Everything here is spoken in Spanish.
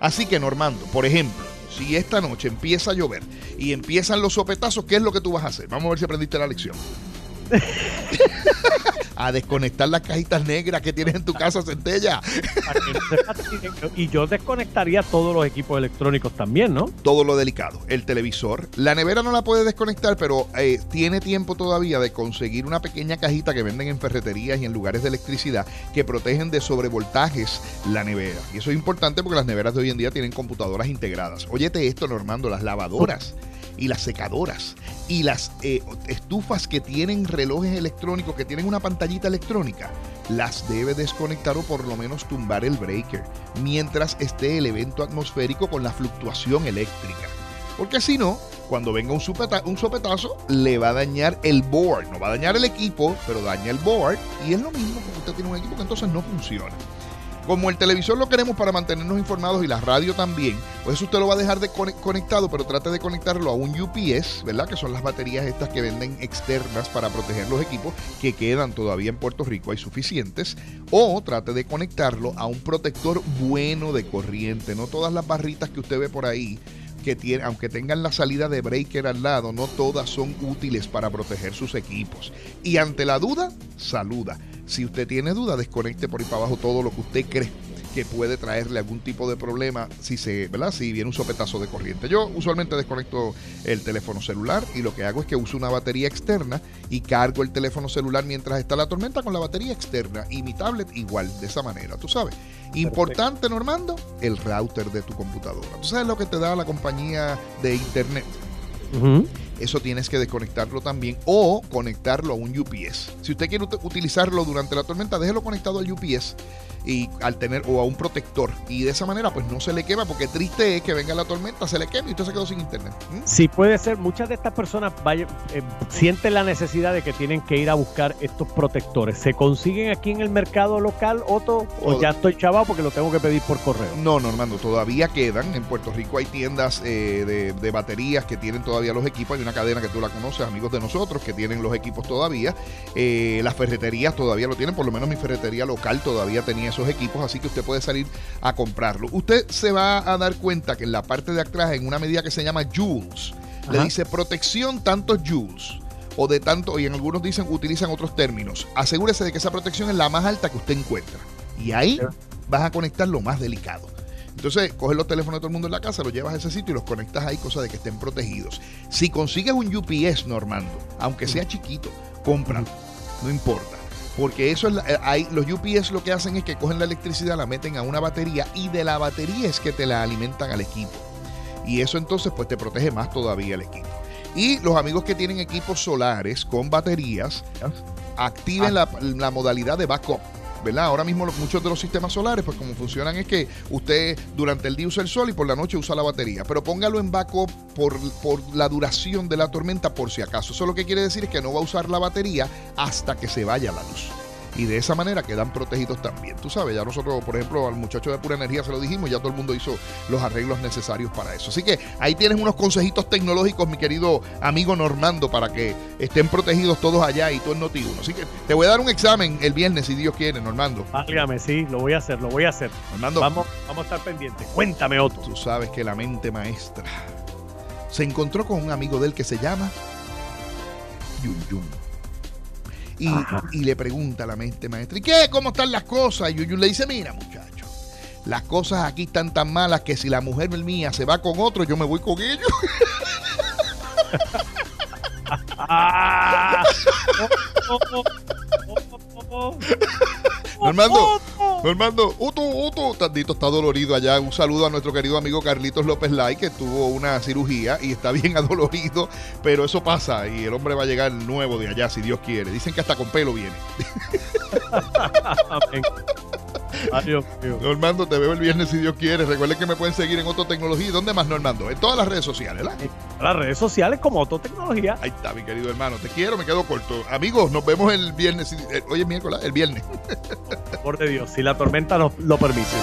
Así que, Normando, por ejemplo, si esta noche empieza a llover y empiezan los sopetazos, ¿qué es lo que tú vas a hacer? Vamos a ver si aprendiste la lección. a desconectar las cajitas negras que tienes en tu casa, Centella. y yo desconectaría todos los equipos electrónicos también, ¿no? Todo lo delicado. El televisor. La nevera no la puede desconectar, pero eh, tiene tiempo todavía de conseguir una pequeña cajita que venden en ferreterías y en lugares de electricidad que protegen de sobrevoltajes la nevera. Y eso es importante porque las neveras de hoy en día tienen computadoras integradas. Óyete esto, Normando, las lavadoras y las secadoras y las eh, estufas que tienen relojes electrónicos, que tienen una pantallita electrónica, las debe desconectar o por lo menos tumbar el breaker mientras esté el evento atmosférico con la fluctuación eléctrica. Porque si no, cuando venga un, un sopetazo, le va a dañar el board. No va a dañar el equipo, pero daña el board. Y es lo mismo que usted tiene un equipo que entonces no funciona. Como el televisor lo queremos para mantenernos informados y la radio también, pues eso usted lo va a dejar de conectado, pero trate de conectarlo a un UPS, ¿verdad? Que son las baterías estas que venden externas para proteger los equipos que quedan todavía en Puerto Rico, hay suficientes. O trate de conectarlo a un protector bueno de corriente, no todas las barritas que usted ve por ahí que tiene, aunque tengan la salida de breaker al lado, no todas son útiles para proteger sus equipos. Y ante la duda, saluda. Si usted tiene duda, desconecte por ahí para abajo todo lo que usted cree que puede traerle algún tipo de problema si se, ¿verdad? Si viene un sopetazo de corriente. Yo usualmente desconecto el teléfono celular y lo que hago es que uso una batería externa y cargo el teléfono celular mientras está la tormenta con la batería externa y mi tablet igual, de esa manera, tú sabes. Importante, Normando, el router de tu computadora. ¿Tú sabes lo que te da la compañía de internet? Eso tienes que desconectarlo también o conectarlo a un UPS. Si usted quiere utilizarlo durante la tormenta, déjelo conectado al UPS y al tener o a un protector. Y de esa manera pues no se le quema porque triste es que venga la tormenta se le queme y usted se quedó sin internet. ¿Mm? sí puede ser. Muchas de estas personas vaya, eh, sienten la necesidad de que tienen que ir a buscar estos protectores. Se consiguen aquí en el mercado local Otto o ya estoy chavado porque lo tengo que pedir por correo no no Armando todavía quedan. En Puerto Rico hay tiendas eh, de, baterías que tienen todavía los equipos. Hay una cadena que tú la conoces amigos de nosotros que tienen los equipos todavía eh, las ferreterías todavía lo tienen por lo menos mi ferretería local todavía tenía esos equipos, así que usted puede salir a comprarlo. Usted se va a dar cuenta que en la parte de atrás, en una medida que se llama joules, le dice protección tantos joules o de tanto, y en algunos dicen, utilizan otros términos. Asegúrese de que esa protección es la más alta que usted encuentra. Y ahí vas a conectar lo más delicado. Entonces, coges los teléfonos de todo el mundo en la casa, los llevas a ese sitio y los conectas ahí, cosa de que estén protegidos. Si consigues un UPS, Normando, aunque sea chiquito, cómpralo. No importa. Porque eso es, eh, hay, los UPS lo que hacen es que cogen la electricidad, la meten a una batería y de la batería es que te la alimentan al equipo. Y eso entonces pues te protege más todavía el equipo. Y los amigos que tienen equipos solares con baterías, activen la, la modalidad de backup. ¿Verdad? Ahora mismo muchos de los sistemas solares, pues como funcionan es que usted durante el día usa el sol y por la noche usa la batería, pero póngalo en backup por, por la duración de la tormenta por si acaso. Eso lo que quiere decir es que no va a usar la batería hasta que se vaya la luz y de esa manera quedan protegidos también. Tú sabes, ya nosotros, por ejemplo, al muchacho de pura energía se lo dijimos, ya todo el mundo hizo los arreglos necesarios para eso. Así que ahí tienes unos consejitos tecnológicos, mi querido amigo Normando, para que estén protegidos todos allá y todo el noti Así que te voy a dar un examen el viernes, si Dios quiere, Normando. Válgame, sí, lo voy a hacer, lo voy a hacer. Normando. Vamos, vamos a estar pendientes. Cuéntame otro. Tú sabes que la mente maestra se encontró con un amigo de él que se llama Yun Yun. Y, le pregunta a la mente maestra, ¿y qué? ¿Cómo están las cosas? Y Yuyu le dice, mira muchacho, las cosas aquí están tan malas que si la mujer mía se va con otro, yo me voy con ellos. Normando, Normando, Uto, Uto, Tandito está dolorido allá. Un saludo a nuestro querido amigo Carlitos López Lai, que tuvo una cirugía y está bien adolorido, pero eso pasa y el hombre va a llegar nuevo de allá, si Dios quiere. Dicen que hasta con pelo viene. Adiós, Normando, te veo el viernes si Dios quiere. Recuerden que me pueden seguir en Tecnología. ¿Dónde más, Normando? En todas las redes sociales, ¿verdad? Las redes sociales como Tecnología. Ahí está, mi querido hermano. Te quiero, me quedo corto. Amigos, nos vemos el viernes. Eh, hoy es miércoles, el viernes. Por de Dios, si la tormenta lo permite.